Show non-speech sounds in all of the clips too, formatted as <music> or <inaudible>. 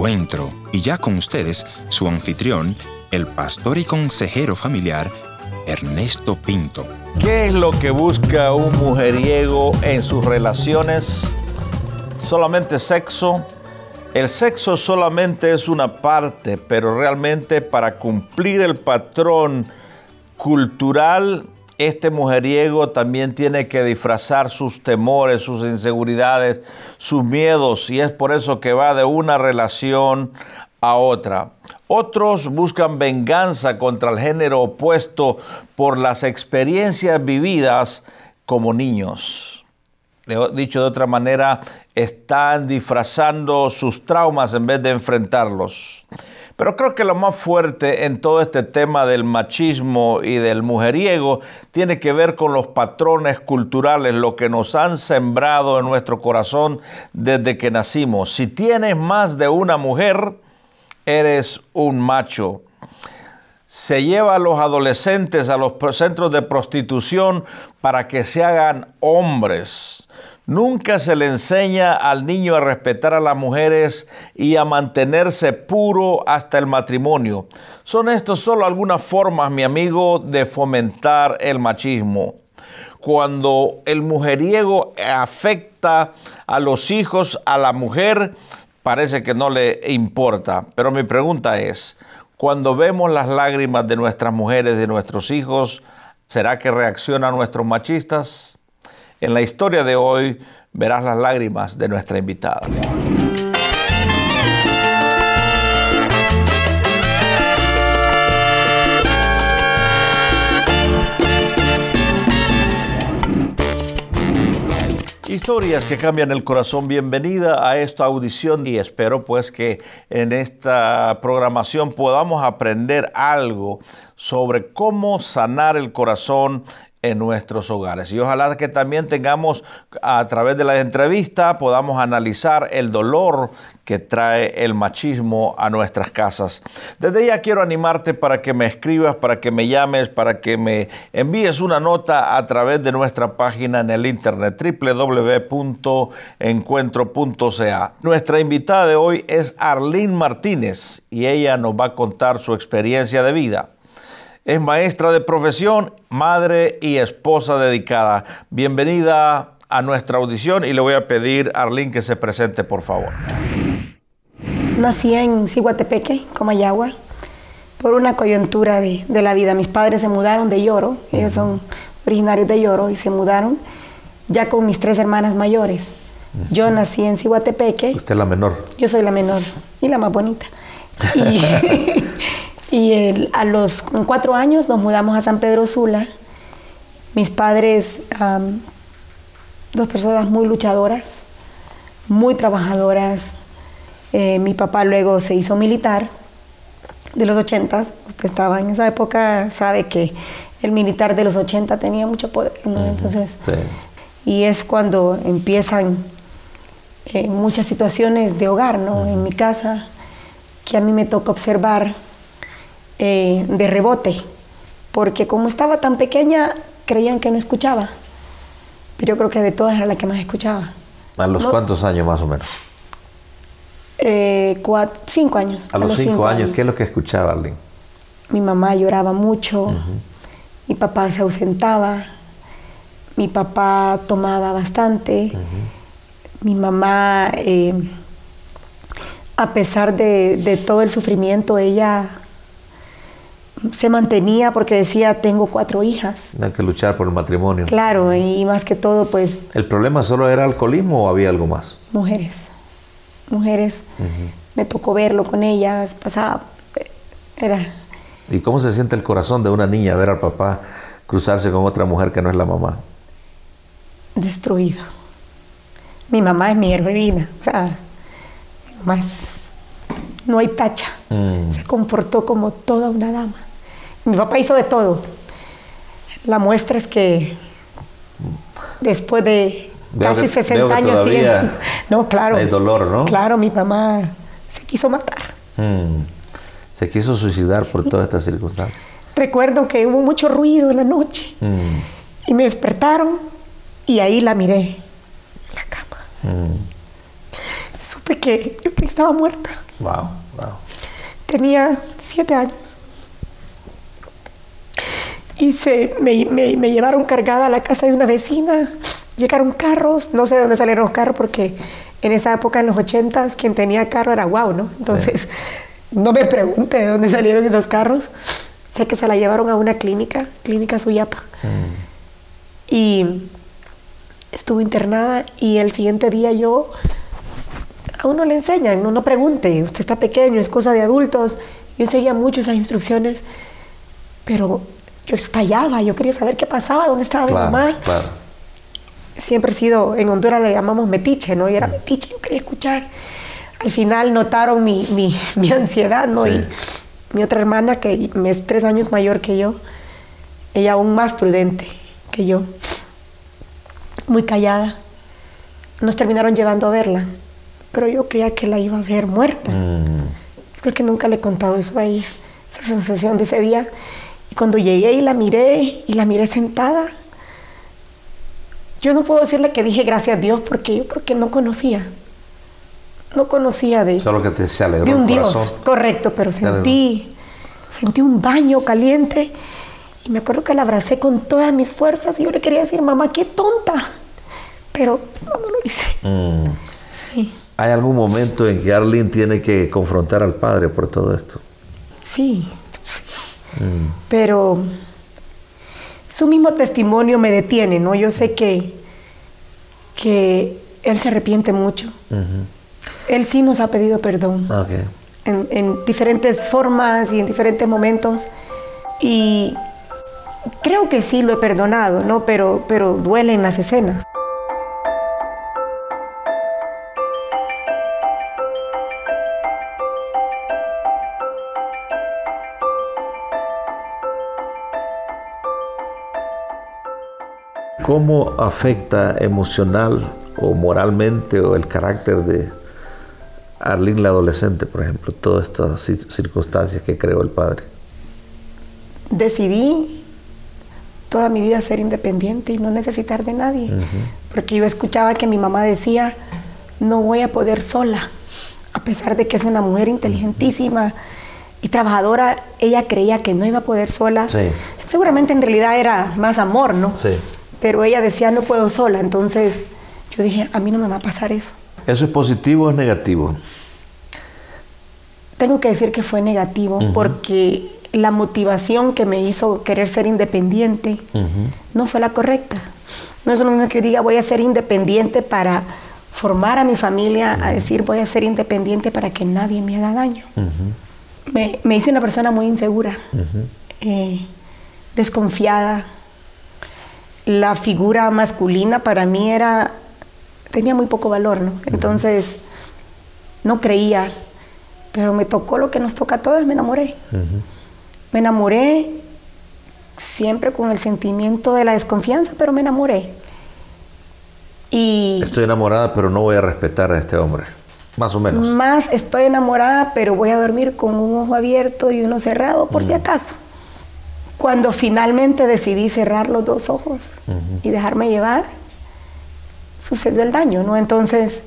encuentro. Y ya con ustedes, su anfitrión, el pastor y consejero familiar, Ernesto Pinto. ¿Qué es lo que busca un mujeriego en sus relaciones? ¿Solamente sexo? El sexo solamente es una parte, pero realmente para cumplir el patrón cultural, este mujeriego también tiene que disfrazar sus temores, sus inseguridades, sus miedos, y es por eso que va de una relación a otra. Otros buscan venganza contra el género opuesto por las experiencias vividas como niños dicho de otra manera, están disfrazando sus traumas en vez de enfrentarlos. Pero creo que lo más fuerte en todo este tema del machismo y del mujeriego tiene que ver con los patrones culturales, lo que nos han sembrado en nuestro corazón desde que nacimos. Si tienes más de una mujer, eres un macho se lleva a los adolescentes a los centros de prostitución para que se hagan hombres. Nunca se le enseña al niño a respetar a las mujeres y a mantenerse puro hasta el matrimonio. Son estos solo algunas formas, mi amigo, de fomentar el machismo. Cuando el mujeriego afecta a los hijos, a la mujer, parece que no le importa. Pero mi pregunta es, cuando vemos las lágrimas de nuestras mujeres, de nuestros hijos, ¿será que reaccionan nuestros machistas? En la historia de hoy verás las lágrimas de nuestra invitada. Historias que cambian el corazón. Bienvenida a esta audición y espero pues que en esta programación podamos aprender algo sobre cómo sanar el corazón en nuestros hogares. Y ojalá que también tengamos a través de la entrevista podamos analizar el dolor que trae el machismo a nuestras casas. Desde ya quiero animarte para que me escribas, para que me llames, para que me envíes una nota a través de nuestra página en el internet www.encuentro.ca. Nuestra invitada de hoy es Arlene Martínez y ella nos va a contar su experiencia de vida es maestra de profesión, madre y esposa dedicada. Bienvenida a nuestra audición y le voy a pedir a Arlene que se presente, por favor. Nací en Ciguatepeque, Comayagua, por una coyuntura de, la vida. Mis padres se mudaron de Lloro, ellos son originarios de Lloro y se mudaron ya con mis tres hermanas mayores. Yo nací en Ciguatepeque. Usted es la menor. Yo soy la menor y la más bonita. Y, <laughs> <laughs> Y a los cuatro años nos mudamos a San Pedro Sula. Mis padres, dos personas muy luchadoras, muy trabajadoras. Eh, mi papá luego se hizo militar de los ochentas. Usted estaba en esa época, sabe que el militar de los 80 tenía mucho poder, Entonces, y es cuando empiezan eh, muchas situaciones de hogar, ¿no? En mi casa, que a mí me toca observar eh, de rebote, porque como estaba tan pequeña, creían que no escuchaba. Pero yo creo que de todas era la que más escuchaba. ¿A los cuántos años más o menos? Eh, cinco años. A los, cinco, años, ¿qué es lo que escuchaba, Arlene? Mi mamá lloraba mucho, mi papá se ausentaba, mi papá tomaba bastante, mi mamá, eh, a pesar de, de, todo el sufrimiento, ella se mantenía porque decía, tengo cuatro hijas. Hay que luchar por el matrimonio. Claro, y más que todo, pues... ¿El problema solo era alcoholismo o había algo más? Mujeres. Mujeres. Me tocó verlo con ellas, pasaba... Era... ¿Y cómo se siente el corazón de una niña ver al papá cruzarse con otra mujer que no es la mamá? Destruido. Mi mamá es mi heroína, o sea, más no hay tacha. Mm. Se comportó como toda una dama. Mi papá hizo de todo. La muestra es que después de casi 60 años <laughs> No, claro. Hay dolor, ¿no? Claro, mi mamá se quiso matar. Mm. Se quiso suicidar por todas estas circunstancias. Recuerdo que hubo mucho ruido en la noche mm. y me despertaron y ahí la miré en la cama. Mm. Supe que, que estaba muerta. Wow, wow. Tenía siete años. Y se, me, me- me llevaron cargada a la casa de una vecina. Llegaron carros, no sé de dónde salieron los carros porque en esa época, en los ochentas, quien tenía carro era guau, ¿no? Entonces, no me pregunte de dónde salieron esos carros. Sé que se la llevaron a una clínica, Clínica Suyapa. Y estuvo internada y el siguiente día yo a uno le enseñan, no, no pregunte, usted está pequeño, es cosa de adultos. Yo seguía mucho esas instrucciones, pero yo estallaba, yo quería saber qué pasaba, dónde estaba mi Claro, mamá. claro. Siempre he sido, en Honduras le llamamos metiche, ¿no? Y era metiche, yo quería escuchar. Al final notaron mi, mi, <laughs> mi ansiedad, ¿no? Sí. Y mi otra hermana, que es tres años mayor que yo, ella aún más prudente que yo, muy callada. Nos terminaron llevando a verla, pero yo creía que la iba a ver muerta. Mm, Creo que nunca le he contado eso a ella, esa sensación de ese día. Y cuando llegué y la miré, y la miré sentada, yo no puedo decirle que dije gracias a Dios porque yo creo que no conocía. No conocía de, Solo que te se alegró de un el Dios, correcto, pero sentí, sentí un baño caliente y me acuerdo que la abracé con todas mis fuerzas y yo le quería decir, mamá, qué tonta, pero no, no lo hice. Mm. Sí, ¿Hay algún momento en que Arlene tiene que confrontar al padre por todo esto? sí, pero su mismo testimonio me detiene, ¿no? Yo sé que, que él se arrepiente mucho. Él sí nos ha pedido perdón. En, en diferentes formas y en diferentes momentos. Y creo que sí lo he perdonado, ¿no? Pero, pero duelen las escenas. ¿Cómo afecta emocional o moralmente o el carácter de Arlene la adolescente, por ejemplo, todas estas ci- circunstancias que creó el padre? Decidí toda mi vida ser independiente y no necesitar de nadie. Porque yo escuchaba que mi mamá decía, no voy a poder sola. A pesar de que es una mujer inteligentísima y trabajadora, ella creía que no iba a poder sola. Sí. Seguramente en realidad era más amor, ¿no? Sí. Pero ella decía, no puedo sola. Entonces yo dije, a mí no me va a pasar eso. ¿Eso es positivo o es negativo? Tengo que decir que fue negativo porque la motivación que me hizo querer ser independiente no fue la correcta. No es lo mismo que yo diga voy a ser independiente para formar a mi familia, a decir voy a ser independiente para que nadie me haga daño. me, me hice una persona muy insegura, eh, desconfiada. La figura masculina para mí era tenía muy poco valor, ¿no? Entonces no creía pero me tocó lo que nos toca a todas, me enamoré. Me enamoré siempre con el sentimiento de la desconfianza, pero me enamoré. Y Estoy enamorada, pero no voy a respetar a este hombre. Más o menos. más estoy enamorada, pero voy a dormir con un ojo abierto y uno cerrado, por si acaso. Cuando finalmente decidí cerrar los dos ojos y dejarme llevar, sucedió el daño, ¿no? Entonces,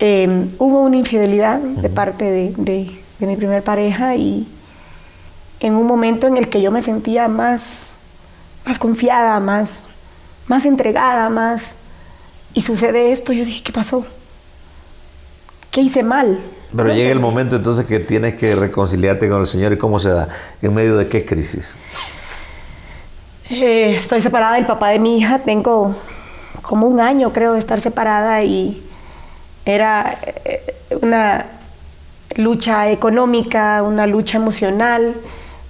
eh, hubo una infidelidad de parte de, de- de mi primer pareja y en un momento en el que yo me sentía más, más confiada, más, más entregada, más... Y sucede esto, yo dije, ¿qué pasó? ¿Qué hice mal? Pero llega el momento entonces que tienes que reconciliarte con el Señor. ¿Y cómo se da? ¿En medio de qué crisis? Eh, estoy separada del papá de mi hija, tengo como un año creo de estar separada y era eh, una lucha económica, una lucha emocional,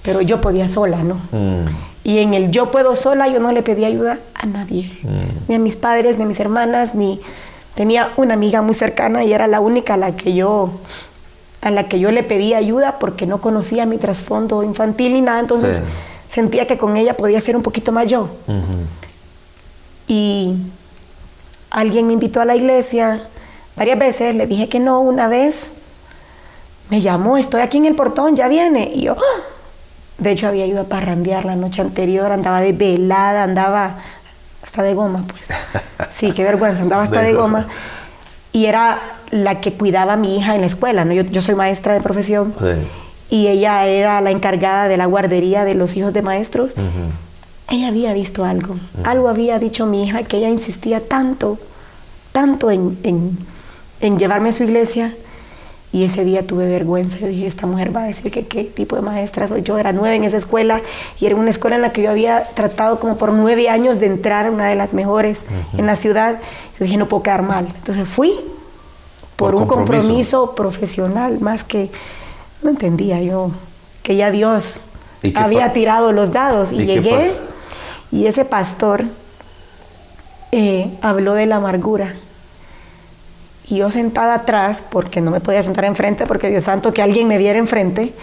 pero yo podía sola, ¿no? Mm, Y en el yo puedo sola yo no le pedí ayuda a nadie, ni a mis padres, ni a mis hermanas, ni tenía una amiga muy cercana y era la única a la que yo a la que yo le pedí ayuda porque no conocía mi trasfondo infantil ni nada, entonces Sí. sentía que con ella podía ser un poquito más yo. Y alguien me invitó a la iglesia varias veces, le dije que no, una vez me llamó, estoy aquí en el portón, ya viene. Y yo, ¡ah! de hecho había ido a parrandear la noche anterior, andaba de velada, andaba hasta de goma, pues. <laughs> Sí, qué vergüenza, andaba hasta De de goma. goma. y era la que cuidaba a mi hija en la escuela, ¿no? yo, soy maestra de profesión y ella era la encargada de la guardería de los hijos de maestros. Ella había visto algo, algo había dicho mi hija que ella insistía tanto, tanto en, en llevarme a su iglesia y ese día tuve vergüenza. Yo dije, esta mujer va a decir que qué tipo de maestra soy yo. Era nueve en esa escuela y era una escuela en la que yo había tratado como por nueve años de entrar, una de las mejores en la ciudad. Yo dije, no puedo quedar mal. Entonces fui por, un compromiso. profesional, más que no entendía yo que ya Dios había tirado los dados. Y, llegué y ese pastor eh, habló de la amargura y yo sentada atrás, porque no me podía sentar enfrente, porque Dios santo que alguien me viera enfrente,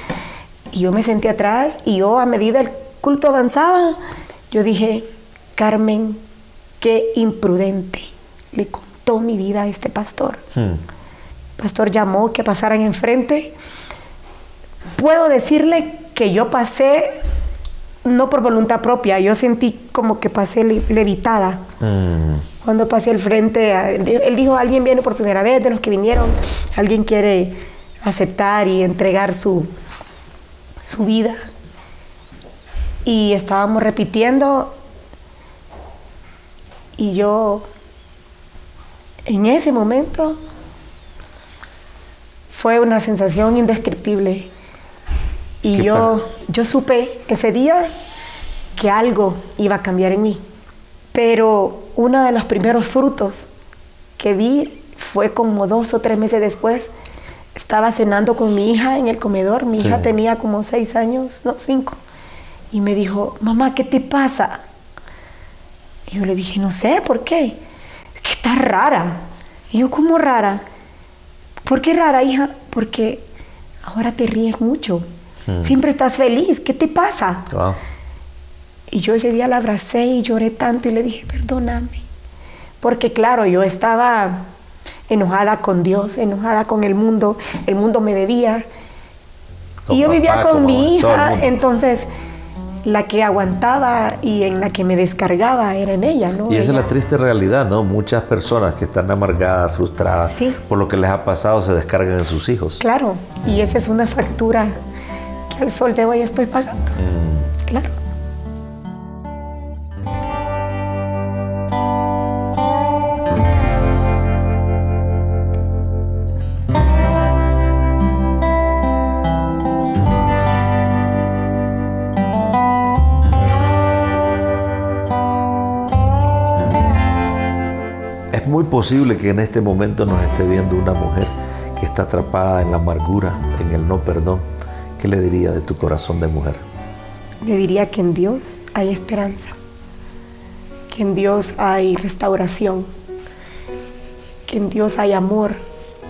y yo me senté atrás y yo a medida el culto avanzaba, yo dije, Carmen, qué imprudente, le contó mi vida a este pastor. Hmm. pastor llamó que pasaran enfrente. Puedo decirle que yo pasé no por voluntad propia, yo sentí como que pasé levitada. Hmm. Cuando pasé al frente, él dijo, alguien viene por primera vez, de los que vinieron, alguien quiere aceptar y entregar su, su vida. Y estábamos repitiendo y yo en ese momento fue una sensación indescriptible. Y yo, yo supe ese día que algo iba a cambiar en mí. Pero uno de los primeros frutos que vi fue como dos o tres meses después. Estaba cenando con mi hija en el comedor. Mi hija tenía como seis años, no, cinco. Y me dijo, mamá, ¿qué te pasa? Y yo le dije, no sé, ¿por qué? Es que estás rara. Y yo, ¿cómo rara? ¿Por qué rara, hija? Porque ahora te ríes mucho. Hmm. Siempre estás feliz. ¿Qué te pasa? Y yo ese día la abracé y lloré tanto y le dije, perdóname. Porque claro, yo estaba enojada con Dios, enojada con el mundo, el mundo me debía. y yo vivía con mi hija, entonces la que aguantaba y en la que me descargaba era en ella, ¿no? Y esa es la triste realidad, ¿no? Muchas personas que están amargadas, frustradas por lo que les ha pasado se descargan en sus hijos. Claro, y esa es una factura que al sol de hoy estoy pagando. Mm. Claro. muy posible que en este momento nos esté viendo una mujer que está atrapada en la amargura, en el no perdón. ¿Qué le diría de tu corazón de mujer? Le diría que en Dios hay esperanza, que en Dios hay restauración, que en Dios hay amor.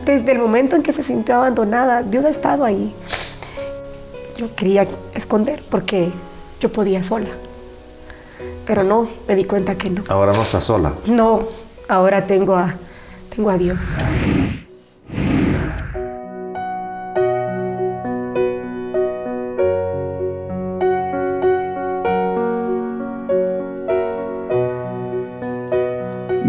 Desde el momento en que se sintió abandonada, Dios ha estado ahí. Yo quería esconder porque yo podía sola. Pero no, me di cuenta que no. Ahora no está sola. No, ahora tengo a, tengo a Dios.